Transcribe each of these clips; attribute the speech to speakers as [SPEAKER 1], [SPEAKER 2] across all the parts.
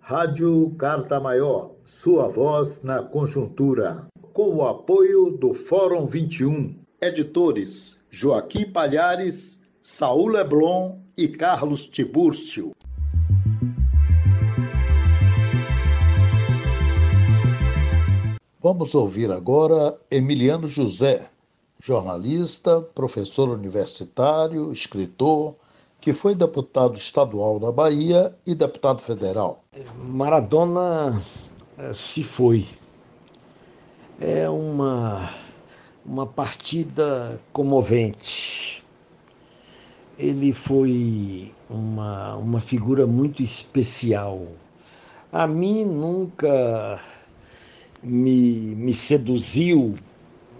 [SPEAKER 1] Rádio Carta Maior, sua voz na conjuntura. Com o apoio do Fórum 21. Editores Joaquim Palhares, Saul Leblon e Carlos Tibúrcio. Vamos ouvir agora Emiliano José, jornalista, professor universitário, escritor, que foi deputado estadual da Bahia e deputado federal.
[SPEAKER 2] Maradona eh, se foi. É uma, uma partida comovente. Ele foi uma, uma figura muito especial. A mim nunca me, me seduziu,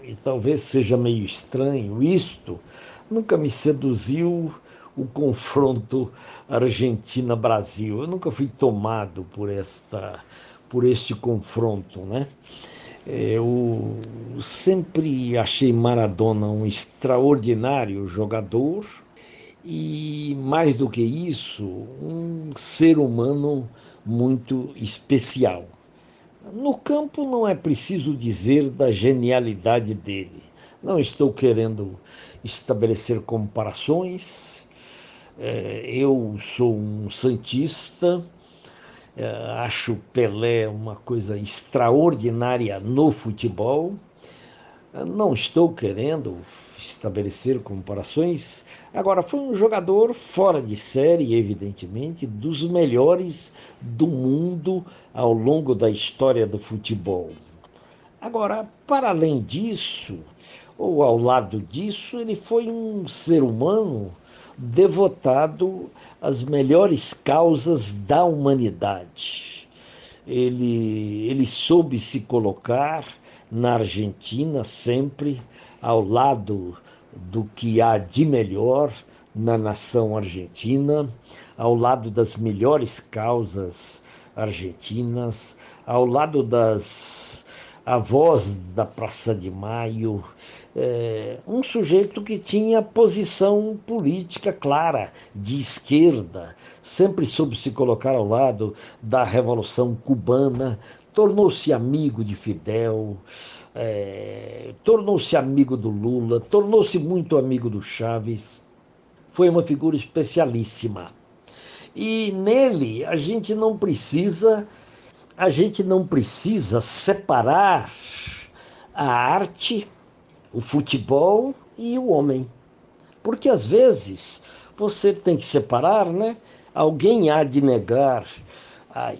[SPEAKER 2] e talvez seja meio estranho isto, nunca me seduziu o confronto Argentina-Brasil. Eu nunca fui tomado por esta por este confronto, né? Eu sempre achei Maradona um extraordinário jogador e mais do que isso, um ser humano muito especial. No campo não é preciso dizer da genialidade dele. Não estou querendo estabelecer comparações, eu sou um santista, é, acho Pelé uma coisa extraordinária no futebol. Não estou querendo estabelecer comparações. Agora, foi um jogador fora de série, evidentemente, dos melhores do mundo ao longo da história do futebol. Agora, para além disso, ou ao lado disso, ele foi um ser humano devotado às melhores causas da humanidade. Ele, ele soube se colocar na Argentina sempre ao lado do que há de melhor na nação argentina, ao lado das melhores causas argentinas, ao lado das avós da Praça de Maio, é, um sujeito que tinha posição política clara, de esquerda, sempre soube se colocar ao lado da Revolução Cubana, tornou-se amigo de Fidel, é, tornou-se amigo do Lula, tornou-se muito amigo do Chaves. Foi uma figura especialíssima. E nele a gente não precisa, a gente não precisa separar a arte o futebol e o homem. Porque às vezes você tem que separar, né? Alguém há de negar a,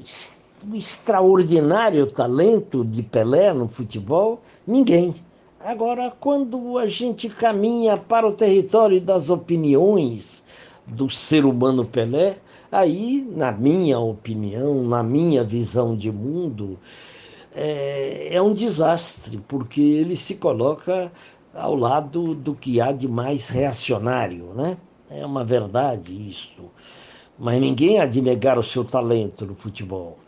[SPEAKER 2] o extraordinário talento de Pelé no futebol? Ninguém. Agora, quando a gente caminha para o território das opiniões do ser humano Pelé, aí, na minha opinião, na minha visão de mundo, é, é um desastre, porque ele se coloca ao lado do que há de mais reacionário, né? É uma verdade isso. Mas ninguém há de negar o seu talento no futebol.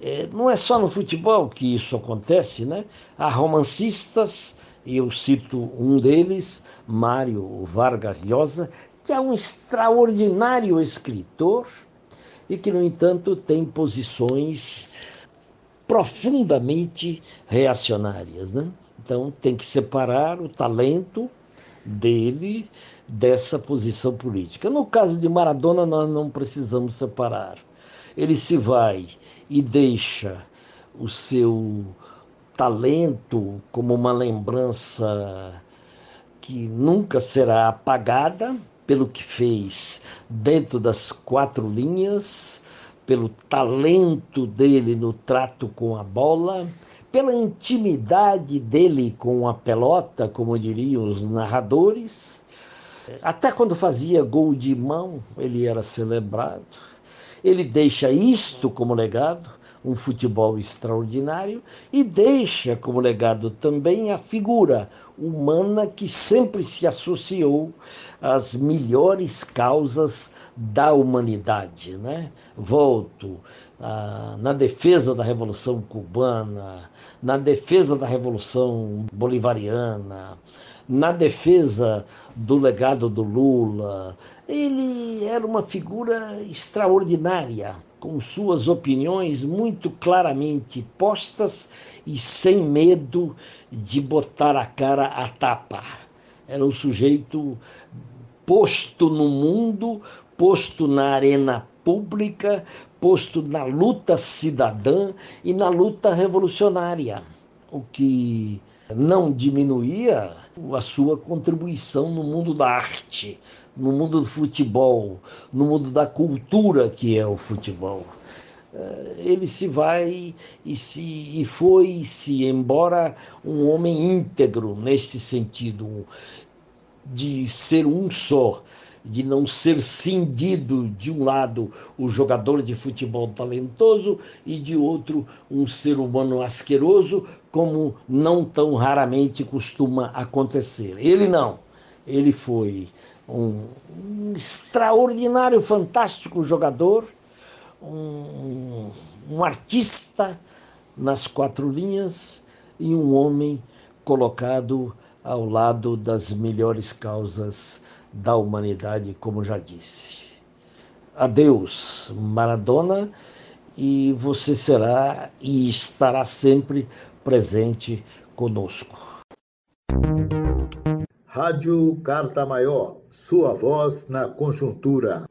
[SPEAKER 2] É, não é só no futebol que isso acontece, né? Há romancistas, e eu cito um deles, Mário Vargas Llosa, que é um extraordinário escritor e que, no entanto, tem posições profundamente reacionárias. Né? Então tem que separar o talento dele dessa posição política. No caso de Maradona, nós não precisamos separar. Ele se vai e deixa o seu talento como uma lembrança que nunca será apagada pelo que fez dentro das quatro linhas pelo talento dele no trato com a bola, pela intimidade dele com a pelota, como diriam os narradores. Até quando fazia gol de mão, ele era celebrado. Ele deixa isto como legado, um futebol extraordinário, e deixa como legado também a figura humana que sempre se associou às melhores causas da humanidade. Né? Volto ah, na defesa da Revolução Cubana, na defesa da Revolução Bolivariana, na defesa do legado do Lula. Ele era uma figura extraordinária com suas opiniões muito claramente postas e sem medo de botar a cara a tapa. Era um sujeito posto no mundo, posto na arena pública, posto na luta cidadã e na luta revolucionária, o que não diminuía a sua contribuição no mundo da arte, no mundo do futebol, no mundo da cultura que é o futebol. Eh, ele se vai e, se, e foi-se embora um homem íntegro neste sentido, de ser um só, de não ser cindido de um lado o jogador de futebol talentoso e de outro um ser humano asqueroso, como não tão raramente costuma acontecer. Ele não. Ele foi um, um extraordinário, fantástico jogador, um, um artista nas quatro linhas e um homem colocado ao lado das melhores causas da humanidade, como já disse. Adeus, Maradona, e você será e estará sempre presente conosco.
[SPEAKER 1] Rádio Carta Maior, sua voz na conjuntura.